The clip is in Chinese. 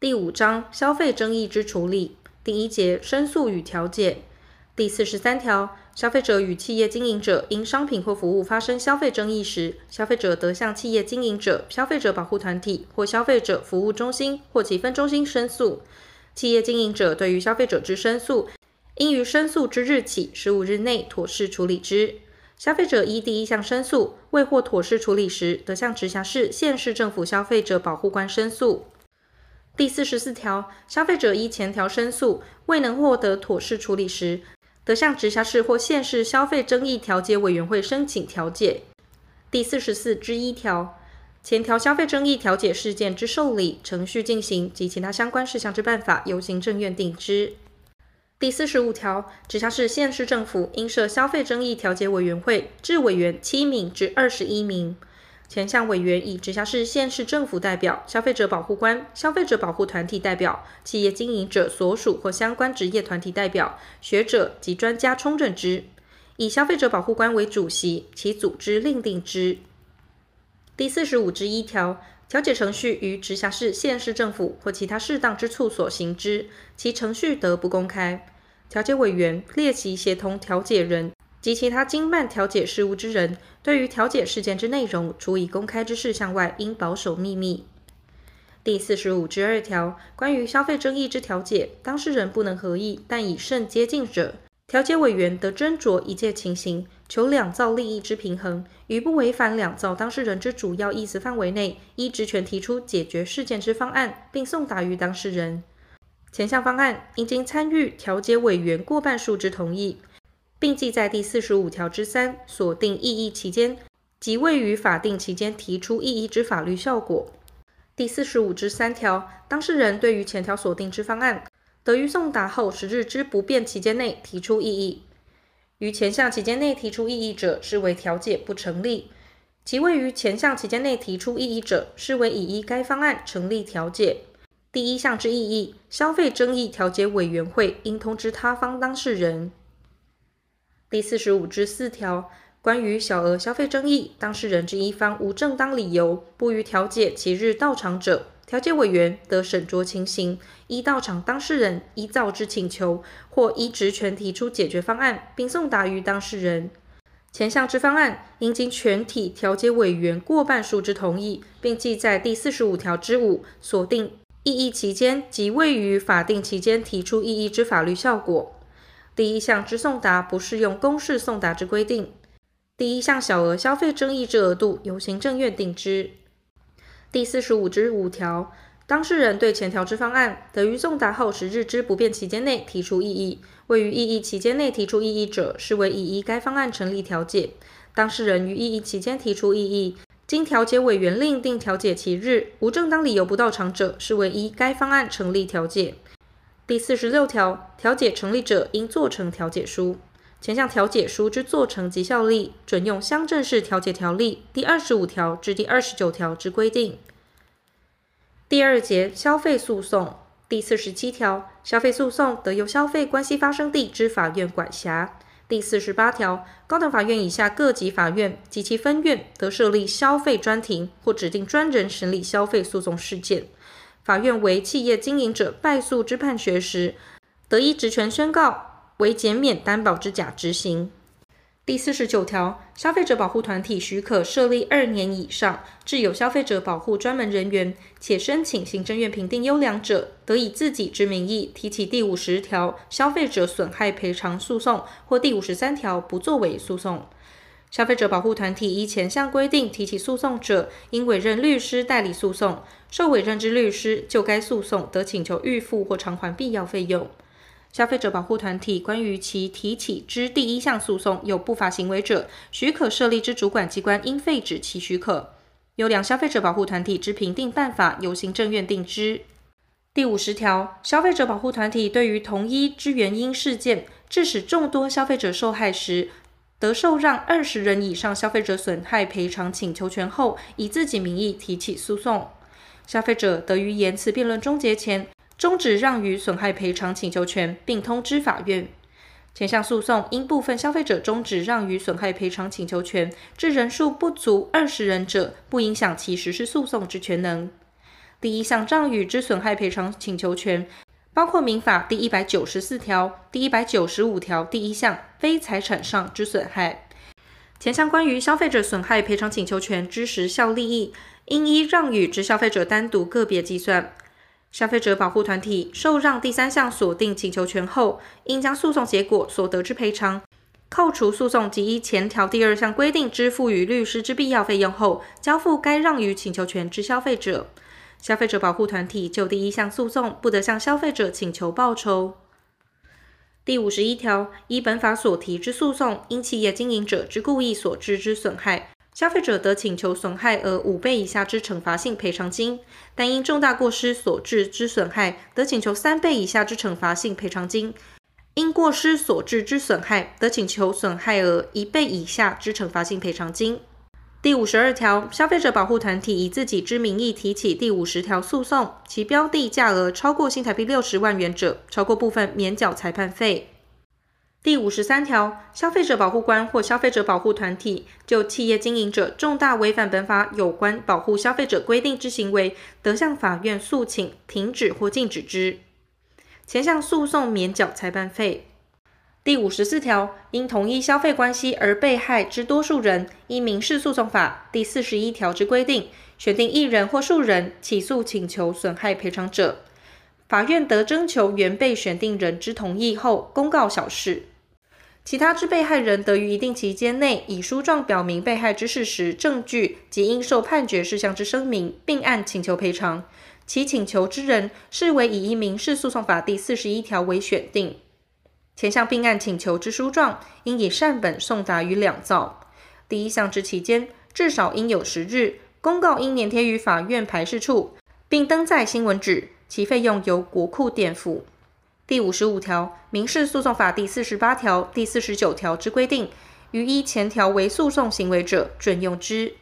第五章消费争议之处理。第一节申诉与调解。第四十三条，消费者与企业经营者因商品或服务发生消费争议时，消费者得向企业经营者、消费者保护团体或消费者服务中心或其分中心申诉。企业经营者对于消费者之申诉，应于申诉之日起十五日内妥适处理之。消费者依第一项申诉未获妥适处理时，得向直辖市、县市政府消费者保护官申诉。第四十四条，消费者依前条申诉未能获得妥适处理时，得向直辖市或县市消费争议调解委员会申请调解。第四十四之一条，前条消费争议调解事件之受理程序进行及其他相关事项之办法，由行政院定之。第四十五条，直辖市、县市政府应设消费争议调解委员会，置委员七名至二十一名。前项委员以直辖市、县市政府代表、消费者保护官、消费者保护团体代表、企业经营者所属或相关职业团体代表、学者及专家充任之，以消费者保护官为主席，其组织另定之。第四十五之一条，调解程序于直辖市、县市政府或其他适当之处所行之，其程序得不公开。调解委员、列席协同调解人。及其他经办调解事务之人，对于调解事件之内容，除以公开之事项外，应保守秘密。第四十五之二条，关于消费争议之调解，当事人不能合意，但以甚接近者，调解委员得斟酌一切情形，求两造利益之平衡，于不违反两造当事人之主要意思范围内，依职权提出解决事件之方案，并送达于当事人。前项方案应经参与调解委员过半数之同意。并记在第四十五条之三所定异议期间即未于法定期间提出异议之法律效果。第四十五之三条，当事人对于前条所定之方案，得于送达后十日之不变期间内提出异议。于前项期间内提出异议者，视为调解不成立；其未于前项期间内提出异议者，视为已依该方案成立调解。第一项之异议，消费争议调解委员会应通知他方当事人。第四十五之四条，关于小额消费争议，当事人之一方无正当理由不予调解其日到场者，调解委员得审酌情形，依到场当事人依照之请求，或依职权提出解决方案，并送达于当事人。前项之方案，应经全体调解委员过半数之同意，并记在第四十五条之五锁定异议期间及未于法定期间提出异议之法律效果。第一项之送达不适用公示送达之规定。第一项小额消费争议之额度由行政院定之。第四十五之五条，当事人对前条之方案，得于送达后十日之不变期间内提出异议，未于异议期间内提出异议者，视为已依该方案成立调解。当事人于异议期间提出异议，经调解委员另定调解期日，无正当理由不到场者，视为依该方案成立调解。第四十六条，调解成立者应做成调解书。前项调解书之做成及效力，准用乡镇市调解条例第二十五条至第二十九条之规定。第二节消费诉讼第四十七条，消费诉讼得由消费关系发生地之法院管辖。第四十八条，高等法院以下各级法院及其分院得设立消费专庭或指定专人审理消费诉讼事件。法院为企业经营者败诉之判决时，得依职权宣告为减免担保之假执行。第四十九条，消费者保护团体许可设立二年以上，置有消费者保护专门人员，且申请行政院评定优良者，得以自己之名义提起第五十条消费者损害赔偿诉讼或第五十三条不作为诉讼。消费者保护团体依前项规定提起诉讼者，应委任律师代理诉讼。受委任之律师就该诉讼得请求预付或偿还必要费用。消费者保护团体关于其提起之第一项诉讼有不法行为者，许可设立之主管机关应废止其许可。优良消费者保护团体之评定办法由行政院定之。第五十条，消费者保护团体对于同一之原因事件，致使众多消费者受害时，得受让二十人以上消费者损害赔偿请求权后，以自己名义提起诉讼。消费者得于言词辩论终结前终止让与损害赔偿请求权，并通知法院。前项诉讼因部分消费者终止让与损害赔偿请求权，致人数不足二十人者，不影响其实施诉讼之权能。第一项赠与之损害赔偿请求权，包括民法第一百九十四条、第一百九十五条第一项非财产上之损害。前项关于消费者损害赔偿请求权之时效利益，应依让与之消费者单独个别计算。消费者保护团体受让第三项锁定请求权后，应将诉讼结果所得之赔偿，扣除诉讼及依前条第二项规定支付予律师之必要费用后，交付该让与请求权之消费者。消费者保护团体就第一项诉讼不得向消费者请求报酬。第五十一条，依本法所提之诉讼，因企业经营者之故意所致之损害。消费者得请求损害额五倍以下之惩罚性赔偿金，但因重大过失所致之损害，得请求三倍以下之惩罚性赔偿金；因过失所致之损害，得请求损害额一倍以下之惩罚性赔偿金。第五十二条，消费者保护团体以自己之名义提起第五十条诉讼，其标的价额超过新台币六十万元者，超过部分免缴裁判费。第五十三条，消费者保护官或消费者保护团体就企业经营者重大违反本法有关保护消费者规定之行为，得向法院诉请停止或禁止之。前项诉讼免缴裁判费。第五十四条，因同一消费关系而被害之多数人，依民事诉讼法第四十一条之规定，选定一人或数人起诉请求损害赔偿者，法院得征求原被选定人之同意后，公告小事。其他之被害人得于一定期间内，以书状表明被害之事实、证据及应受判决事项之声明，并案请求赔偿。其请求之人视为以依民事诉讼法第四十一条为选定。前项并案请求之书状，应以善本送达于两造。第一项之期间，至少应有十日。公告应粘贴于法院排示处，并登载新闻纸，其费用由国库垫付。第五十五条，民事诉讼法第四十八条、第四十九条之规定，予依前条为诉讼行为者，准用之。